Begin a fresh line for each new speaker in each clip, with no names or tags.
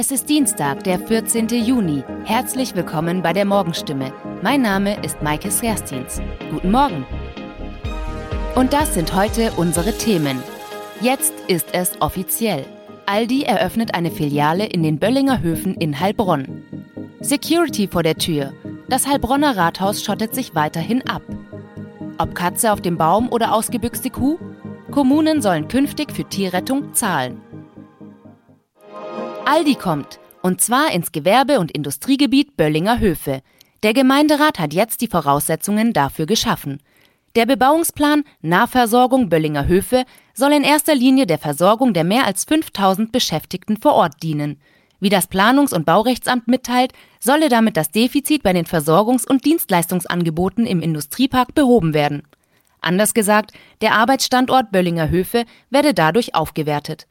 Es ist Dienstag, der 14. Juni. Herzlich willkommen bei der Morgenstimme. Mein Name ist Maike Srerstins. Guten Morgen. Und das sind heute unsere Themen. Jetzt ist es offiziell. Aldi eröffnet eine Filiale in den Böllinger Höfen in Heilbronn. Security vor der Tür. Das Heilbronner Rathaus schottet sich weiterhin ab. Ob Katze auf dem Baum oder ausgebüxte Kuh? Kommunen sollen künftig für Tierrettung zahlen. Aldi kommt, und zwar ins Gewerbe- und Industriegebiet Böllinger Höfe. Der Gemeinderat hat jetzt die Voraussetzungen dafür geschaffen. Der Bebauungsplan Nahversorgung Böllinger Höfe soll in erster Linie der Versorgung der mehr als 5000 Beschäftigten vor Ort dienen. Wie das Planungs- und Baurechtsamt mitteilt, solle damit das Defizit bei den Versorgungs- und Dienstleistungsangeboten im Industriepark behoben werden. Anders gesagt, der Arbeitsstandort Böllinger Höfe werde dadurch aufgewertet.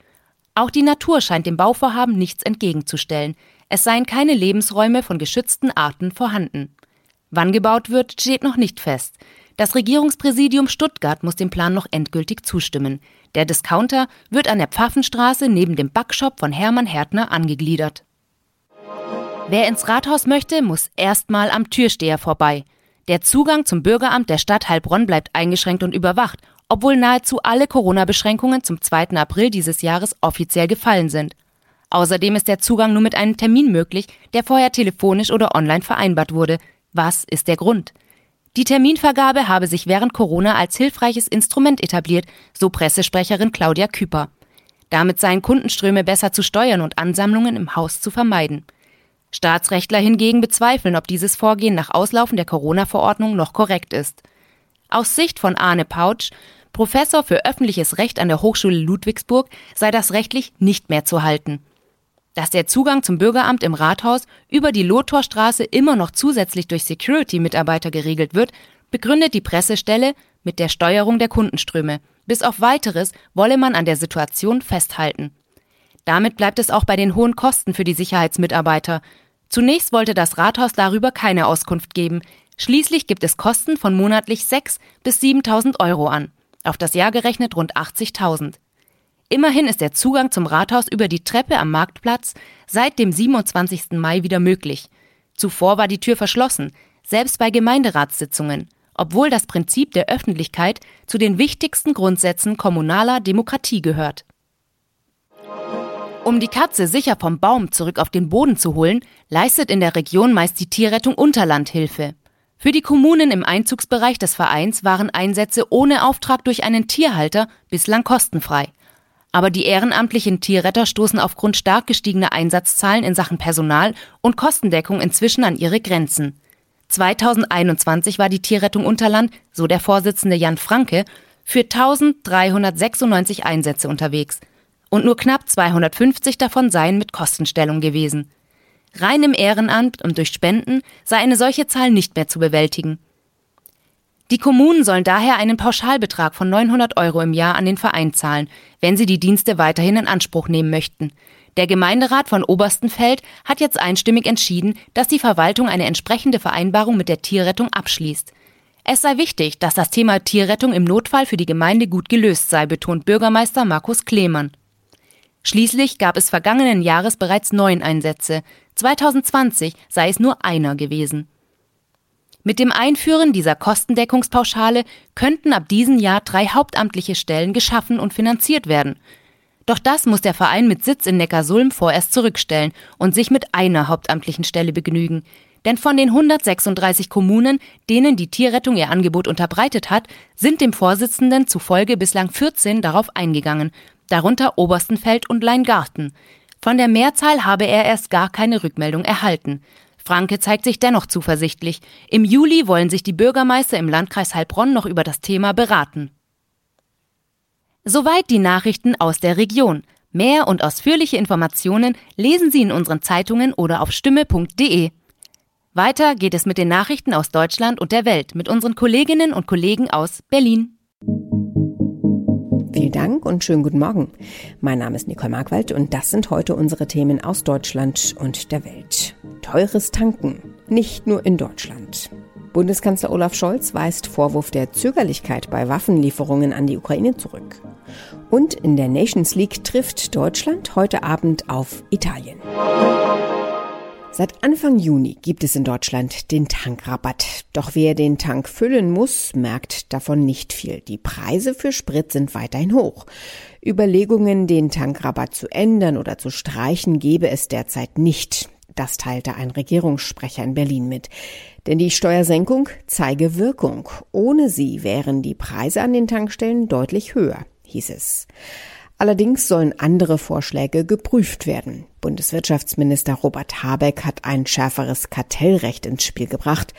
Auch die Natur scheint dem Bauvorhaben nichts entgegenzustellen. Es seien keine Lebensräume von geschützten Arten vorhanden. Wann gebaut wird, steht noch nicht fest. Das Regierungspräsidium Stuttgart muss dem Plan noch endgültig zustimmen. Der Discounter wird an der Pfaffenstraße neben dem Backshop von Hermann Härtner angegliedert. Wer ins Rathaus möchte, muss erstmal am Türsteher vorbei. Der Zugang zum Bürgeramt der Stadt Heilbronn bleibt eingeschränkt und überwacht, obwohl nahezu alle Corona-Beschränkungen zum 2. April dieses Jahres offiziell gefallen sind. Außerdem ist der Zugang nur mit einem Termin möglich, der vorher telefonisch oder online vereinbart wurde. Was ist der Grund? Die Terminvergabe habe sich während Corona als hilfreiches Instrument etabliert, so Pressesprecherin Claudia Küper. Damit seien Kundenströme besser zu steuern und Ansammlungen im Haus zu vermeiden. Staatsrechtler hingegen bezweifeln, ob dieses Vorgehen nach Auslaufen der Corona-Verordnung noch korrekt ist. Aus Sicht von Arne Pautsch, Professor für öffentliches Recht an der Hochschule Ludwigsburg, sei das rechtlich nicht mehr zu halten dass der Zugang zum Bürgeramt im Rathaus über die Lothorstraße immer noch zusätzlich durch Security-Mitarbeiter geregelt wird, begründet die Pressestelle mit der Steuerung der Kundenströme. Bis auf weiteres wolle man an der Situation festhalten. Damit bleibt es auch bei den hohen Kosten für die Sicherheitsmitarbeiter. Zunächst wollte das Rathaus darüber keine Auskunft geben. Schließlich gibt es Kosten von monatlich 6 bis 7.000 Euro an. Auf das Jahr gerechnet rund 80.000. Immerhin ist der Zugang zum Rathaus über die Treppe am Marktplatz seit dem 27. Mai wieder möglich. Zuvor war die Tür verschlossen, selbst bei Gemeinderatssitzungen, obwohl das Prinzip der Öffentlichkeit zu den wichtigsten Grundsätzen kommunaler Demokratie gehört. Um die Katze sicher vom Baum zurück auf den Boden zu holen, leistet in der Region meist die Tierrettung Unterland Hilfe. Für die Kommunen im Einzugsbereich des Vereins waren Einsätze ohne Auftrag durch einen Tierhalter bislang kostenfrei. Aber die ehrenamtlichen Tierretter stoßen aufgrund stark gestiegener Einsatzzahlen in Sachen Personal und Kostendeckung inzwischen an ihre Grenzen. 2021 war die Tierrettung Unterland, so der Vorsitzende Jan Franke, für 1396 Einsätze unterwegs. Und nur knapp 250 davon seien mit Kostenstellung gewesen. Rein im Ehrenamt und durch Spenden sei eine solche Zahl nicht mehr zu bewältigen. Die Kommunen sollen daher einen Pauschalbetrag von 900 Euro im Jahr an den Verein zahlen, wenn sie die Dienste weiterhin in Anspruch nehmen möchten. Der Gemeinderat von Oberstenfeld hat jetzt einstimmig entschieden, dass die Verwaltung eine entsprechende Vereinbarung mit der Tierrettung abschließt. Es sei wichtig, dass das Thema Tierrettung im Notfall für die Gemeinde gut gelöst sei, betont Bürgermeister Markus Klemann. Schließlich gab es vergangenen Jahres bereits neun Einsätze. 2020 sei es nur einer gewesen. Mit dem Einführen dieser Kostendeckungspauschale könnten ab diesem Jahr drei hauptamtliche Stellen geschaffen und finanziert werden. Doch das muss der Verein mit Sitz in Neckarsulm vorerst zurückstellen und sich mit einer hauptamtlichen Stelle begnügen. Denn von den 136 Kommunen, denen die Tierrettung ihr Angebot unterbreitet hat, sind dem Vorsitzenden zufolge bislang 14 darauf eingegangen, darunter Oberstenfeld und Leingarten. Von der Mehrzahl habe er erst gar keine Rückmeldung erhalten. Franke zeigt sich dennoch zuversichtlich. Im Juli wollen sich die Bürgermeister im Landkreis Heilbronn noch über das Thema beraten. Soweit die Nachrichten aus der Region. Mehr und ausführliche Informationen lesen Sie in unseren Zeitungen oder auf stimme.de. Weiter geht es mit den Nachrichten aus Deutschland und der Welt mit unseren Kolleginnen und Kollegen aus Berlin.
Vielen Dank und schönen guten Morgen. Mein Name ist Nicole Markwald und das sind heute unsere Themen aus Deutschland und der Welt. Teures Tanken, nicht nur in Deutschland. Bundeskanzler Olaf Scholz weist Vorwurf der Zögerlichkeit bei Waffenlieferungen an die Ukraine zurück. Und in der Nations League trifft Deutschland heute Abend auf Italien. Seit Anfang Juni gibt es in Deutschland den Tankrabatt. Doch wer den Tank füllen muss, merkt davon nicht viel. Die Preise für Sprit sind weiterhin hoch. Überlegungen, den Tankrabatt zu ändern oder zu streichen, gebe es derzeit nicht. Das teilte ein Regierungssprecher in Berlin mit. Denn die Steuersenkung zeige Wirkung. Ohne sie wären die Preise an den Tankstellen deutlich höher, hieß es. Allerdings sollen andere Vorschläge geprüft werden. Bundeswirtschaftsminister Robert Habeck hat ein schärferes Kartellrecht ins Spiel gebracht.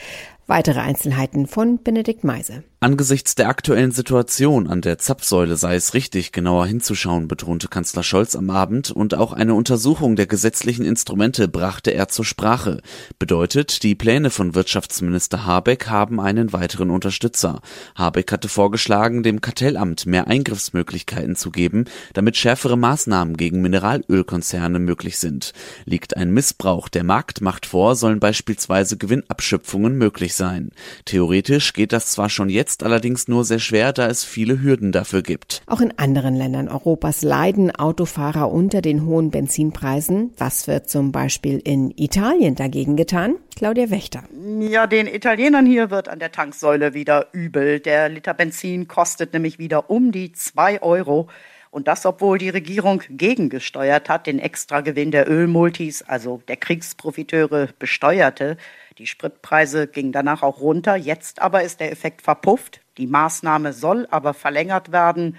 Weitere Einzelheiten von Benedikt Meise.
Angesichts der aktuellen Situation an der Zapfsäule sei es richtig, genauer hinzuschauen, betonte Kanzler Scholz am Abend, und auch eine Untersuchung der gesetzlichen Instrumente brachte er zur Sprache. Bedeutet, die Pläne von Wirtschaftsminister Habeck haben einen weiteren Unterstützer. Habeck hatte vorgeschlagen, dem Kartellamt mehr Eingriffsmöglichkeiten zu geben, damit schärfere Maßnahmen gegen Mineralölkonzerne möglich sind. Liegt ein Missbrauch der Marktmacht vor, sollen beispielsweise Gewinnabschöpfungen möglich sein. Theoretisch geht das zwar schon jetzt jetzt allerdings nur sehr schwer, da es viele Hürden dafür gibt.
Auch in anderen Ländern Europas leiden Autofahrer unter den hohen Benzinpreisen. Was wird zum Beispiel in Italien dagegen getan? Claudia Wächter.
Ja, den Italienern hier wird an der Tanksäule wieder übel. Der Liter Benzin kostet nämlich wieder um die zwei Euro. Und das, obwohl die Regierung gegengesteuert hat, den Extragewinn der Ölmultis, also der Kriegsprofiteure, besteuerte. Die Spritpreise gingen danach auch runter. Jetzt aber ist der Effekt verpufft. Die Maßnahme soll aber verlängert werden.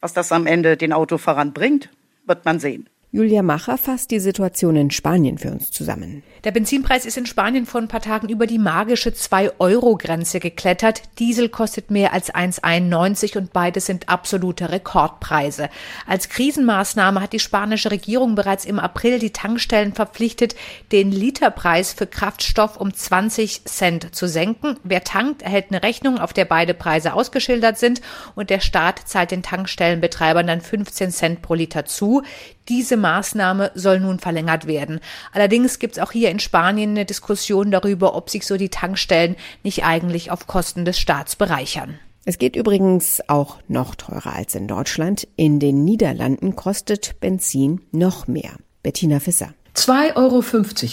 Was das am Ende den Autofahrern bringt, wird man sehen.
Julia Macher fasst die Situation in Spanien für uns zusammen.
Der Benzinpreis ist in Spanien vor ein paar Tagen über die magische 2-Euro-Grenze geklettert. Diesel kostet mehr als 1,91 und beides sind absolute Rekordpreise. Als Krisenmaßnahme hat die spanische Regierung bereits im April die Tankstellen verpflichtet, den Literpreis für Kraftstoff um 20 Cent zu senken. Wer tankt, erhält eine Rechnung, auf der beide Preise ausgeschildert sind und der Staat zahlt den Tankstellenbetreibern dann 15 Cent pro Liter zu. Diese Maßnahme soll nun verlängert werden. Allerdings gibt es auch hier in Spanien eine Diskussion darüber, ob sich so die Tankstellen nicht eigentlich auf Kosten des Staats bereichern.
Es geht übrigens auch noch teurer als in Deutschland. In den Niederlanden kostet Benzin noch mehr. Bettina Fisser.
2,50 Euro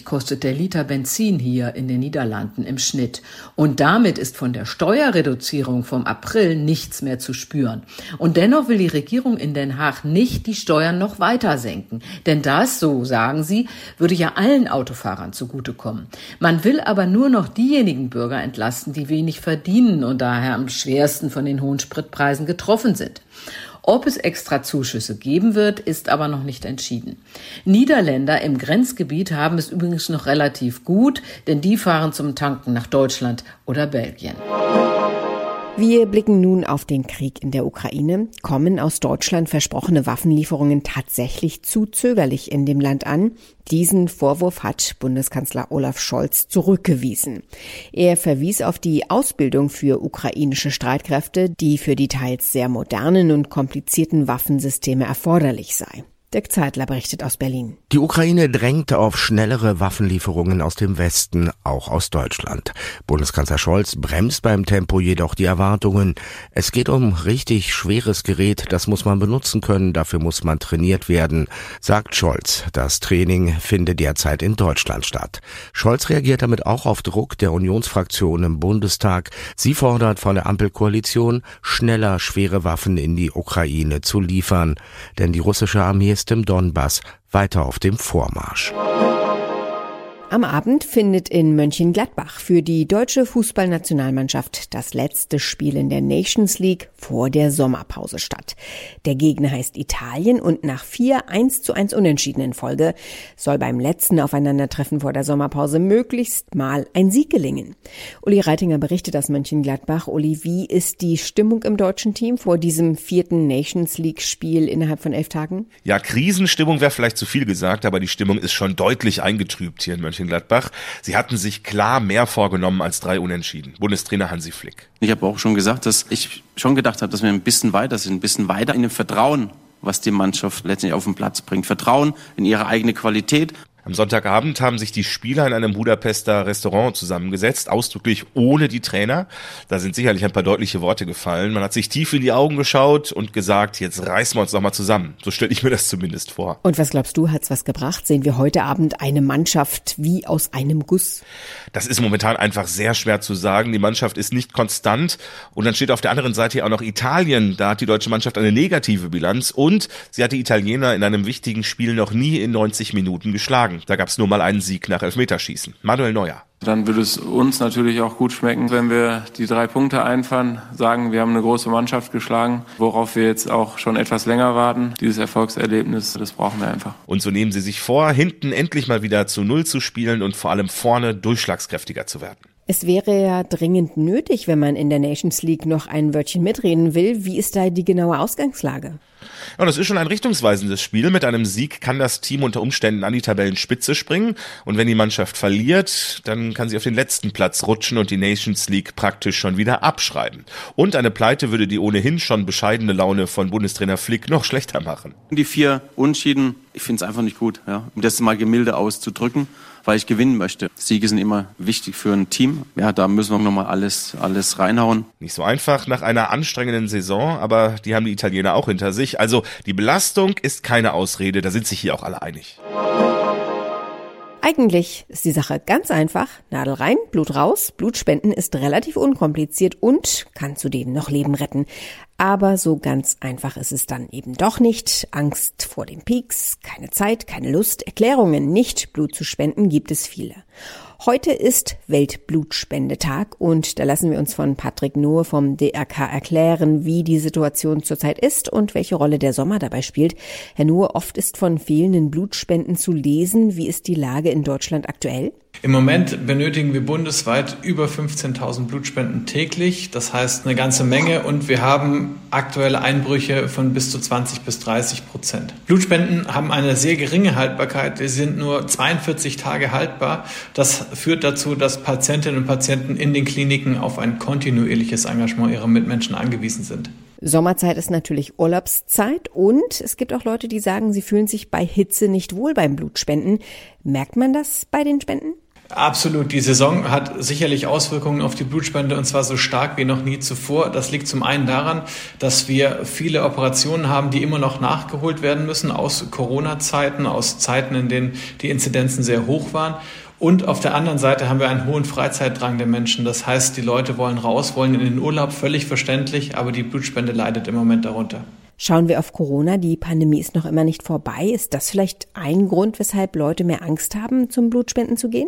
kostet der Liter Benzin hier in den Niederlanden im Schnitt. Und damit ist von der Steuerreduzierung vom April nichts mehr zu spüren. Und dennoch will die Regierung in Den Haag nicht die Steuern noch weiter senken. Denn das, so sagen sie, würde ja allen Autofahrern zugutekommen. Man will aber nur noch diejenigen Bürger entlasten, die wenig verdienen und daher am schwersten von den hohen Spritpreisen getroffen sind. Ob es extra Zuschüsse geben wird, ist aber noch nicht entschieden. Niederländer im Grenzgebiet haben es übrigens noch relativ gut, denn die fahren zum Tanken nach Deutschland oder Belgien.
Wir blicken nun auf den Krieg in der Ukraine. Kommen aus Deutschland versprochene Waffenlieferungen tatsächlich zu zögerlich in dem Land an? Diesen Vorwurf hat Bundeskanzler Olaf Scholz zurückgewiesen. Er verwies auf die Ausbildung für ukrainische Streitkräfte, die für die teils sehr modernen und komplizierten Waffensysteme erforderlich sei. Dirk Zeitler berichtet aus Berlin.
Die Ukraine drängt auf schnellere Waffenlieferungen aus dem Westen, auch aus Deutschland. Bundeskanzler Scholz bremst beim Tempo jedoch die Erwartungen. Es geht um richtig schweres Gerät, das muss man benutzen können, dafür muss man trainiert werden, sagt Scholz. Das Training findet derzeit in Deutschland statt. Scholz reagiert damit auch auf Druck der Unionsfraktion im Bundestag. Sie fordert von der Ampelkoalition, schneller schwere Waffen in die Ukraine zu liefern. Denn die russische Armee ist im Donbass weiter auf dem Vormarsch.
Am Abend findet in Mönchengladbach für die deutsche Fußballnationalmannschaft das letzte Spiel in der Nations League vor der Sommerpause statt. Der Gegner heißt Italien und nach vier 1 zu 1 Unentschiedenen Folge soll beim letzten Aufeinandertreffen vor der Sommerpause möglichst mal ein Sieg gelingen. Uli Reitinger berichtet aus Mönchengladbach. Uli, wie ist die Stimmung im deutschen Team vor diesem vierten Nations League Spiel innerhalb von elf Tagen?
Ja, Krisenstimmung wäre vielleicht zu viel gesagt, aber die Stimmung ist schon deutlich eingetrübt hier in Mönchengladbach. Mönchengladbach. Sie hatten sich klar mehr vorgenommen als drei Unentschieden. Bundestrainer Hansi Flick.
Ich habe auch schon gesagt, dass ich schon gedacht habe, dass wir ein bisschen weiter sind, ein bisschen weiter in dem Vertrauen, was die Mannschaft letztendlich auf den Platz bringt. Vertrauen in ihre eigene Qualität.
Am Sonntagabend haben sich die Spieler in einem Budapester Restaurant zusammengesetzt, ausdrücklich ohne die Trainer. Da sind sicherlich ein paar deutliche Worte gefallen. Man hat sich tief in die Augen geschaut und gesagt, jetzt reißen wir uns doch mal zusammen. So stelle ich mir das zumindest vor.
Und was glaubst du, hat's was gebracht? Sehen wir heute Abend eine Mannschaft wie aus einem Guss?
Das ist momentan einfach sehr schwer zu sagen. Die Mannschaft ist nicht konstant. Und dann steht auf der anderen Seite hier auch noch Italien. Da hat die deutsche Mannschaft eine negative Bilanz und sie hat die Italiener in einem wichtigen Spiel noch nie in 90 Minuten geschlagen geschlagen. Da gab es nur mal einen Sieg nach Elfmeterschießen. Manuel Neuer.
Dann würde es uns natürlich auch gut schmecken, wenn wir die drei Punkte einfahren, sagen, wir haben eine große Mannschaft geschlagen, worauf wir jetzt auch schon etwas länger warten. Dieses Erfolgserlebnis, das brauchen wir einfach.
Und so nehmen sie sich vor, hinten endlich mal wieder zu Null zu spielen und vor allem vorne durchschlagskräftiger zu werden.
Es wäre ja dringend nötig, wenn man in der Nations League noch ein Wörtchen mitreden will. Wie ist da die genaue Ausgangslage?
Ja, das ist schon ein richtungsweisendes Spiel. Mit einem Sieg kann das Team unter Umständen an die Tabellenspitze springen. Und wenn die Mannschaft verliert, dann kann sie auf den letzten Platz rutschen und die Nations League praktisch schon wieder abschreiben. Und eine Pleite würde die ohnehin schon bescheidene Laune von Bundestrainer Flick noch schlechter machen.
Die vier Unschieden, ich finde es einfach nicht gut, ja, um das mal gemilde auszudrücken weil ich gewinnen möchte. Siege sind immer wichtig für ein Team. Ja, da müssen wir nochmal alles, alles reinhauen.
Nicht so einfach nach einer anstrengenden Saison, aber die haben die Italiener auch hinter sich. Also die Belastung ist keine Ausrede, da sind sich hier auch alle einig.
Eigentlich ist die Sache ganz einfach. Nadel rein, Blut raus. Blutspenden ist relativ unkompliziert und kann zudem noch Leben retten. Aber so ganz einfach ist es dann eben doch nicht. Angst vor den Peaks, keine Zeit, keine Lust, Erklärungen, nicht Blut zu spenden gibt es viele. Heute ist Weltblutspendetag und da lassen wir uns von Patrick Nohe vom DRK erklären, wie die Situation zurzeit ist und welche Rolle der Sommer dabei spielt. Herr Nohe, oft ist von fehlenden Blutspenden zu lesen. Wie ist die Lage in Deutschland aktuell?
Im Moment benötigen wir bundesweit über 15.000 Blutspenden täglich. Das heißt eine ganze Menge und wir haben aktuelle Einbrüche von bis zu 20 bis 30 Prozent. Blutspenden haben eine sehr geringe Haltbarkeit. Sie sind nur 42 Tage haltbar. Das führt dazu, dass Patientinnen und Patienten in den Kliniken auf ein kontinuierliches Engagement ihrer Mitmenschen angewiesen sind.
Sommerzeit ist natürlich Urlaubszeit und es gibt auch Leute, die sagen, sie fühlen sich bei Hitze nicht wohl beim Blutspenden. Merkt man das bei den Spenden?
Absolut. Die Saison hat sicherlich Auswirkungen auf die Blutspende und zwar so stark wie noch nie zuvor. Das liegt zum einen daran, dass wir viele Operationen haben, die immer noch nachgeholt werden müssen aus Corona-Zeiten, aus Zeiten, in denen die Inzidenzen sehr hoch waren. Und auf der anderen Seite haben wir einen hohen Freizeitdrang der Menschen. Das heißt, die Leute wollen raus, wollen in den Urlaub, völlig verständlich, aber die Blutspende leidet im Moment darunter.
Schauen wir auf Corona. Die Pandemie ist noch immer nicht vorbei. Ist das vielleicht ein Grund, weshalb Leute mehr Angst haben, zum Blutspenden zu gehen?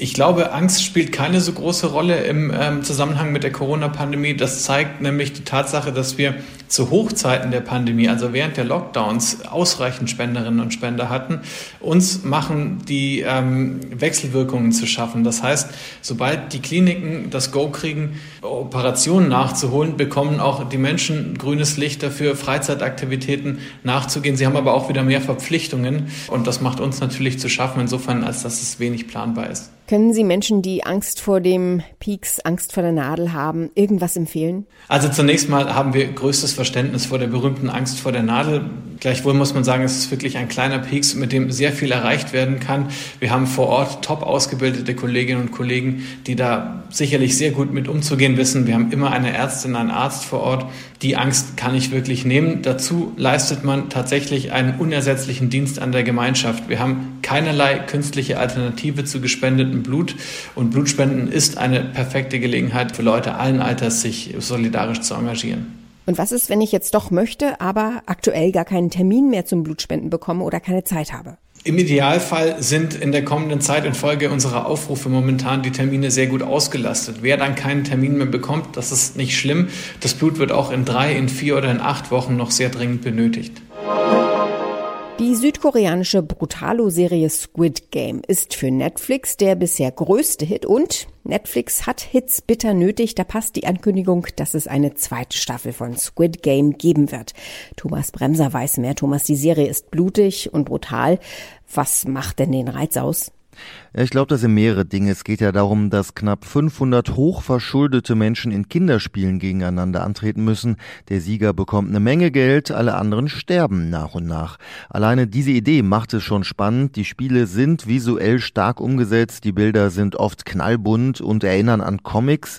Ich glaube, Angst spielt keine so große Rolle im ähm, Zusammenhang mit der Corona-Pandemie. Das zeigt nämlich die Tatsache, dass wir zu Hochzeiten der Pandemie, also während der Lockdowns, ausreichend Spenderinnen und Spender hatten. Uns machen die ähm, Wechselwirkungen zu schaffen. Das heißt, sobald die Kliniken das Go kriegen, Operationen nachzuholen, bekommen auch die Menschen grünes Licht dafür, Freizeitaktivitäten nachzugehen. Sie haben aber auch wieder mehr Verpflichtungen und das macht uns natürlich zu schaffen, insofern, als dass es wenig planbar ist.
Können Sie Menschen, die Angst vor dem Peaks, Angst vor der Nadel haben, irgendwas empfehlen?
Also zunächst mal haben wir größtes Verständnis vor der berühmten Angst vor der Nadel. Gleichwohl muss man sagen, es ist wirklich ein kleiner Peaks, mit dem sehr viel erreicht werden kann. Wir haben vor Ort top ausgebildete Kolleginnen und Kollegen, die da sicherlich sehr gut mit umzugehen wissen. Wir haben immer eine Ärztin, einen Arzt vor Ort. Die Angst kann ich wirklich nehmen. Dazu leistet man tatsächlich einen unersetzlichen Dienst an der Gemeinschaft. Wir haben keinerlei künstliche Alternative zu gespendetem Blut und Blutspenden ist eine perfekte Gelegenheit für Leute allen Alters, sich solidarisch zu engagieren.
Und was ist, wenn ich jetzt doch möchte, aber aktuell gar keinen Termin mehr zum Blutspenden bekomme oder keine Zeit habe?
Im Idealfall sind in der kommenden Zeit infolge unserer Aufrufe momentan die Termine sehr gut ausgelastet. Wer dann keinen Termin mehr bekommt, das ist nicht schlimm. Das Blut wird auch in drei, in vier oder in acht Wochen noch sehr dringend benötigt.
Die südkoreanische Brutalo-Serie Squid Game ist für Netflix der bisher größte Hit und Netflix hat Hits bitter nötig. Da passt die Ankündigung, dass es eine zweite Staffel von Squid Game geben wird. Thomas Bremser weiß mehr. Thomas, die Serie ist blutig und brutal. Was macht denn den Reiz aus?
Ja, ich glaube, das sind mehrere Dinge. Es geht ja darum, dass knapp 500 hochverschuldete Menschen in Kinderspielen gegeneinander antreten müssen. Der Sieger bekommt eine Menge Geld, alle anderen sterben nach und nach. Alleine diese Idee macht es schon spannend. Die Spiele sind visuell stark umgesetzt, die Bilder sind oft knallbunt und erinnern an Comics.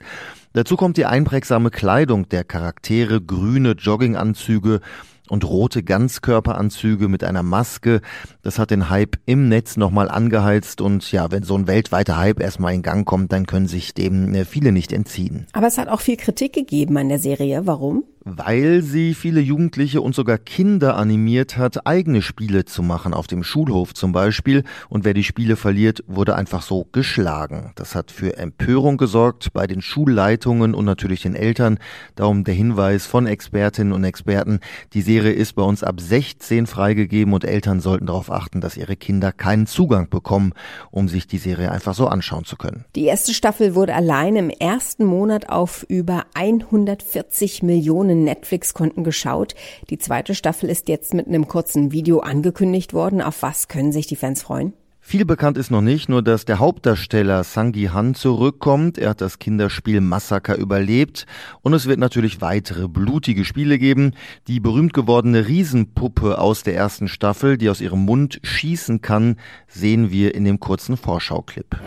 Dazu kommt die einprägsame Kleidung der Charaktere, grüne Jogginganzüge und rote Ganzkörperanzüge mit einer Maske. Das hat den Hype im Netz nochmal angeheizt und ja, wenn so ein weltweiter Hype erstmal in Gang kommt, dann können sich dem äh, viele nicht entziehen.
Aber es hat auch viel Kritik gegeben an der Serie. Warum?
Weil sie viele Jugendliche und sogar Kinder animiert hat, eigene Spiele zu machen, auf dem Schulhof zum Beispiel. Und wer die Spiele verliert, wurde einfach so geschlagen. Das hat für Empörung gesorgt bei den Schulleitungen und natürlich den Eltern. Darum der Hinweis von Expertinnen und Experten, die Serie ist bei uns ab 16 freigegeben und Eltern sollten darauf achten, dass ihre Kinder keinen Zugang bekommen, um sich die Serie einfach so anschauen zu können.
Die erste Staffel wurde allein im ersten Monat auf über 140 Millionen Netflix-Konten geschaut. Die zweite Staffel ist jetzt mit einem kurzen Video angekündigt worden. Auf was können sich die Fans freuen?
Viel bekannt ist noch nicht, nur dass der Hauptdarsteller Sangi Han zurückkommt. Er hat das Kinderspiel Massaker überlebt und es wird natürlich weitere blutige Spiele geben. Die berühmt gewordene Riesenpuppe aus der ersten Staffel, die aus ihrem Mund schießen kann, sehen wir in dem kurzen Vorschauclip.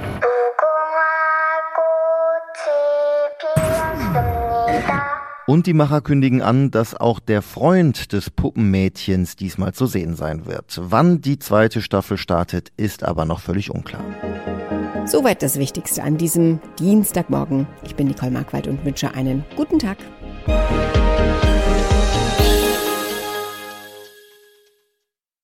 Und die Macher kündigen an, dass auch der Freund des Puppenmädchens diesmal zu sehen sein wird. Wann die zweite Staffel startet, ist aber noch völlig unklar.
Soweit das Wichtigste an diesem Dienstagmorgen. Ich bin Nicole Markwald und wünsche einen guten Tag.